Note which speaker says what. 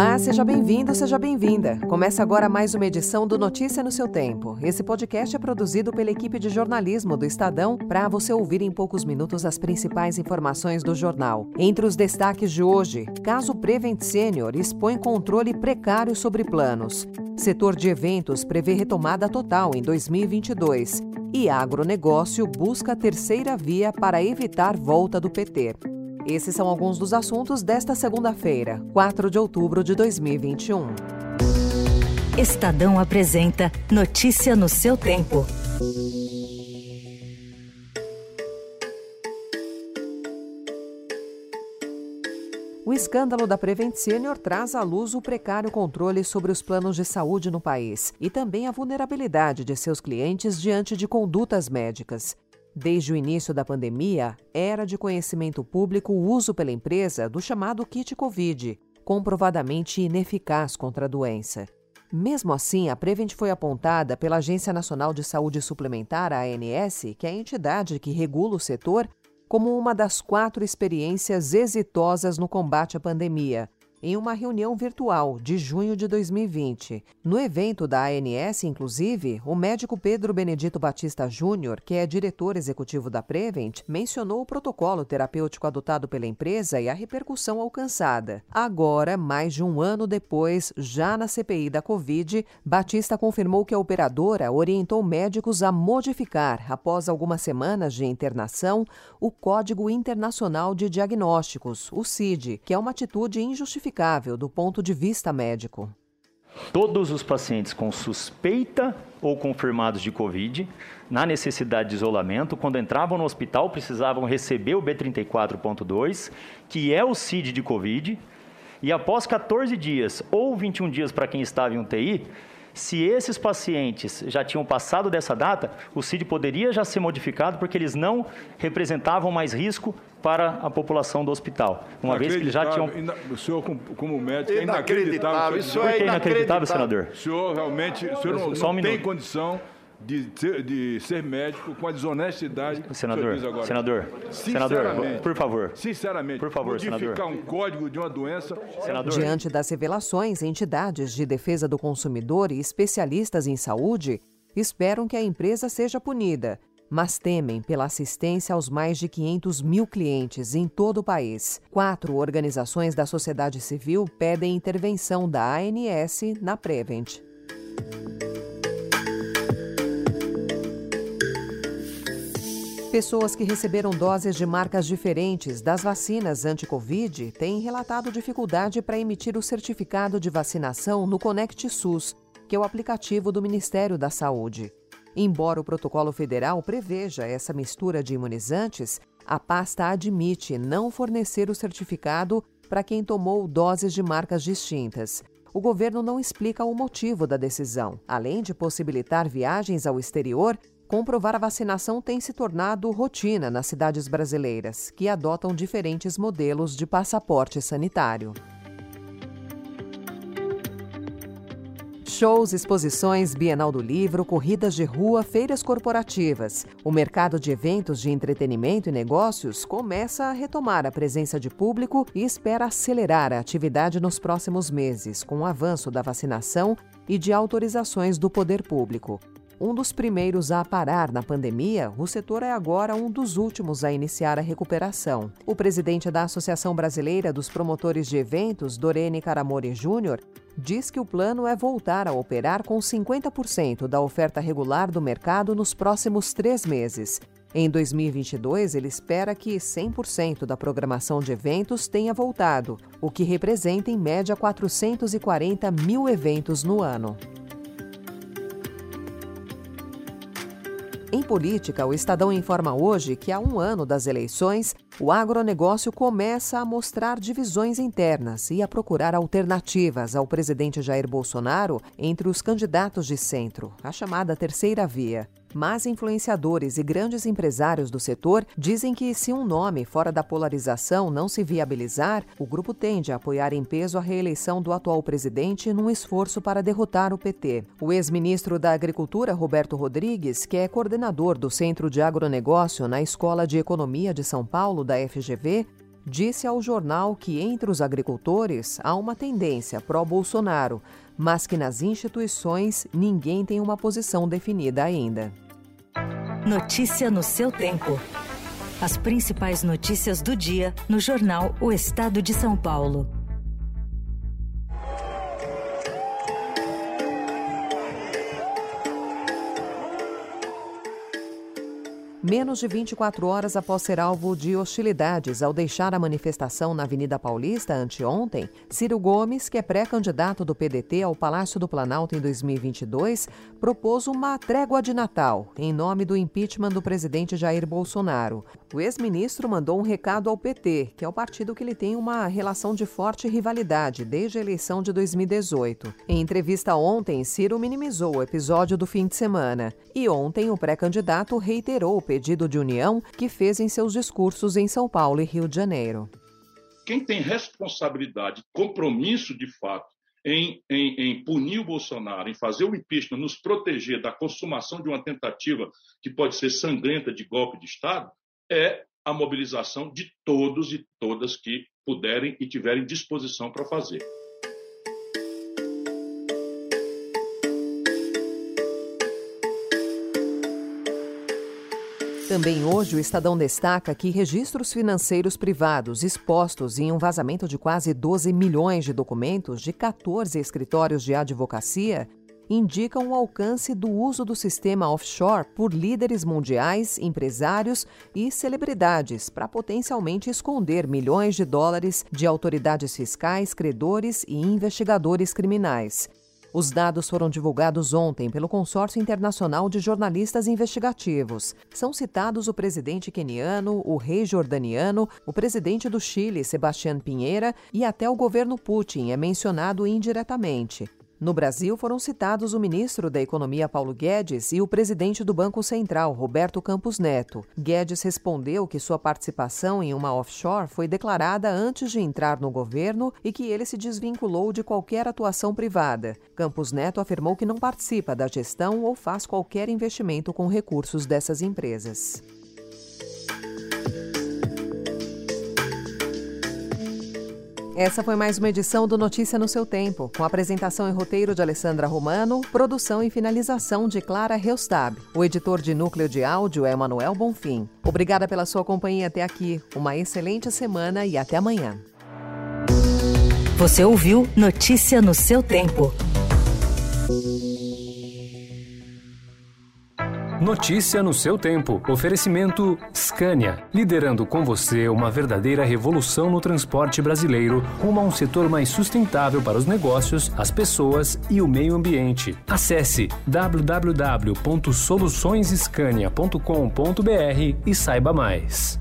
Speaker 1: Olá, seja bem-vindo, seja bem-vinda. Começa agora mais uma edição do Notícia no seu tempo. Esse podcast é produzido pela equipe de jornalismo do Estadão para você ouvir em poucos minutos as principais informações do jornal. Entre os destaques de hoje, caso Prevent Senior expõe controle precário sobre planos. Setor de eventos prevê retomada total em 2022. E agronegócio busca terceira via para evitar volta do PT. Esses são alguns dos assuntos desta segunda-feira, 4 de outubro de 2021.
Speaker 2: Estadão apresenta Notícia no seu tempo.
Speaker 1: O escândalo da Prevent Senior traz à luz o precário controle sobre os planos de saúde no país e também a vulnerabilidade de seus clientes diante de condutas médicas. Desde o início da pandemia, era de conhecimento público o uso pela empresa do chamado kit Covid, comprovadamente ineficaz contra a doença. Mesmo assim, a Prevent foi apontada pela Agência Nacional de Saúde Suplementar, ANS, que é a entidade que regula o setor, como uma das quatro experiências exitosas no combate à pandemia, em uma reunião virtual de junho de 2020. No evento da ANS, inclusive, o médico Pedro Benedito Batista Júnior, que é diretor executivo da Prevent, mencionou o protocolo terapêutico adotado pela empresa e a repercussão alcançada. Agora, mais de um ano depois, já na CPI da Covid, Batista confirmou que a operadora orientou médicos a modificar, após algumas semanas de internação, o Código Internacional de Diagnósticos, o CID, que é uma atitude injustificada justificável do ponto de vista médico.
Speaker 3: Todos os pacientes com suspeita ou confirmados de Covid, na necessidade de isolamento, quando entravam no hospital, precisavam receber o B34.2, que é o CID de Covid, e após 14 dias ou 21 dias para quem estava em UTI, se esses pacientes já tinham passado dessa data, o CID poderia já ser modificado porque eles não representavam mais risco para a população do hospital, uma vez que eles já tinham...
Speaker 4: O senhor, como médico, é inacreditável.
Speaker 3: Isso é Por que é inacreditável, senador?
Speaker 4: O senhor realmente o senhor não, não um tem condição de ser, de ser médico com a desonestidade
Speaker 3: senador,
Speaker 4: que agora.
Speaker 3: Senador, senador, por favor.
Speaker 4: Sinceramente,
Speaker 3: por favor,
Speaker 4: modificar
Speaker 3: senador.
Speaker 4: um código de uma doença.
Speaker 1: Senador. Diante das revelações, entidades de defesa do consumidor e especialistas em saúde esperam que a empresa seja punida, mas temem pela assistência aos mais de 500 mil clientes em todo o país. Quatro organizações da sociedade civil pedem intervenção da ANS na Prevent. Pessoas que receberam doses de marcas diferentes das vacinas anti-Covid têm relatado dificuldade para emitir o certificado de vacinação no Conect SUS, que é o aplicativo do Ministério da Saúde. Embora o protocolo federal preveja essa mistura de imunizantes, a pasta admite não fornecer o certificado para quem tomou doses de marcas distintas. O governo não explica o motivo da decisão. Além de possibilitar viagens ao exterior, comprovar a vacinação tem se tornado rotina nas cidades brasileiras, que adotam diferentes modelos de passaporte sanitário. Shows, exposições, Bienal do Livro, corridas de rua, feiras corporativas. O mercado de eventos de entretenimento e negócios começa a retomar a presença de público e espera acelerar a atividade nos próximos meses, com o avanço da vacinação e de autorizações do poder público. Um dos primeiros a parar na pandemia, o setor é agora um dos últimos a iniciar a recuperação. O presidente da Associação Brasileira dos Promotores de Eventos, Dorene Caramori Júnior, diz que o plano é voltar a operar com 50% da oferta regular do mercado nos próximos três meses. Em 2022, ele espera que 100% da programação de eventos tenha voltado, o que representa em média 440 mil eventos no ano. Em política, o Estadão informa hoje que há um ano das eleições, o agronegócio começa a mostrar divisões internas e a procurar alternativas ao presidente Jair Bolsonaro entre os candidatos de centro, a chamada terceira via. Mas influenciadores e grandes empresários do setor dizem que, se um nome fora da polarização não se viabilizar, o grupo tende a apoiar em peso a reeleição do atual presidente num esforço para derrotar o PT. O ex-ministro da Agricultura, Roberto Rodrigues, que é coordenador do Centro de Agronegócio na Escola de Economia de São Paulo, da FGV, disse ao jornal que entre os agricultores há uma tendência pró-Bolsonaro, mas que nas instituições ninguém tem uma posição definida ainda.
Speaker 2: Notícia no seu tempo. As principais notícias do dia no jornal O Estado de São Paulo.
Speaker 1: Menos de 24 horas após ser alvo de hostilidades ao deixar a manifestação na Avenida Paulista anteontem, Ciro Gomes, que é pré-candidato do PDT ao Palácio do Planalto em 2022, propôs uma trégua de Natal em nome do impeachment do presidente Jair Bolsonaro. O ex-ministro mandou um recado ao PT, que é o partido que ele tem uma relação de forte rivalidade desde a eleição de 2018. Em entrevista ontem, Ciro minimizou o episódio do fim de semana. E ontem, o pré-candidato reiterou o pedido de união que fez em seus discursos em São Paulo e Rio de Janeiro.
Speaker 5: Quem tem responsabilidade, compromisso de fato em, em, em, punir o Bolsonaro, em fazer o impeachment, nos proteger da consumação de uma tentativa que pode ser sangrenta de golpe de Estado, é a mobilização de todos e todas que puderem e tiverem disposição para fazer.
Speaker 1: Também hoje, o Estadão destaca que registros financeiros privados expostos em um vazamento de quase 12 milhões de documentos de 14 escritórios de advocacia indicam o alcance do uso do sistema offshore por líderes mundiais, empresários e celebridades para potencialmente esconder milhões de dólares de autoridades fiscais, credores e investigadores criminais. Os dados foram divulgados ontem pelo Consórcio Internacional de Jornalistas Investigativos. São citados o presidente queniano, o rei jordaniano, o presidente do Chile, Sebastián Pinheira, e até o governo Putin é mencionado indiretamente. No Brasil, foram citados o ministro da Economia Paulo Guedes e o presidente do Banco Central, Roberto Campos Neto. Guedes respondeu que sua participação em uma offshore foi declarada antes de entrar no governo e que ele se desvinculou de qualquer atuação privada. Campos Neto afirmou que não participa da gestão ou faz qualquer investimento com recursos dessas empresas. Essa foi mais uma edição do Notícia no seu tempo, com apresentação e roteiro de Alessandra Romano, produção e finalização de Clara Reustab. O editor de núcleo de áudio é Manuel Bonfim. Obrigada pela sua companhia até aqui. Uma excelente semana e até amanhã.
Speaker 2: Você ouviu Notícia no seu tempo.
Speaker 6: Notícia no seu tempo. Oferecimento Scania, liderando com você uma verdadeira revolução no transporte brasileiro, rumo a um setor mais sustentável para os negócios, as pessoas e o meio ambiente. Acesse www.soluçõesescania.com.br e saiba mais.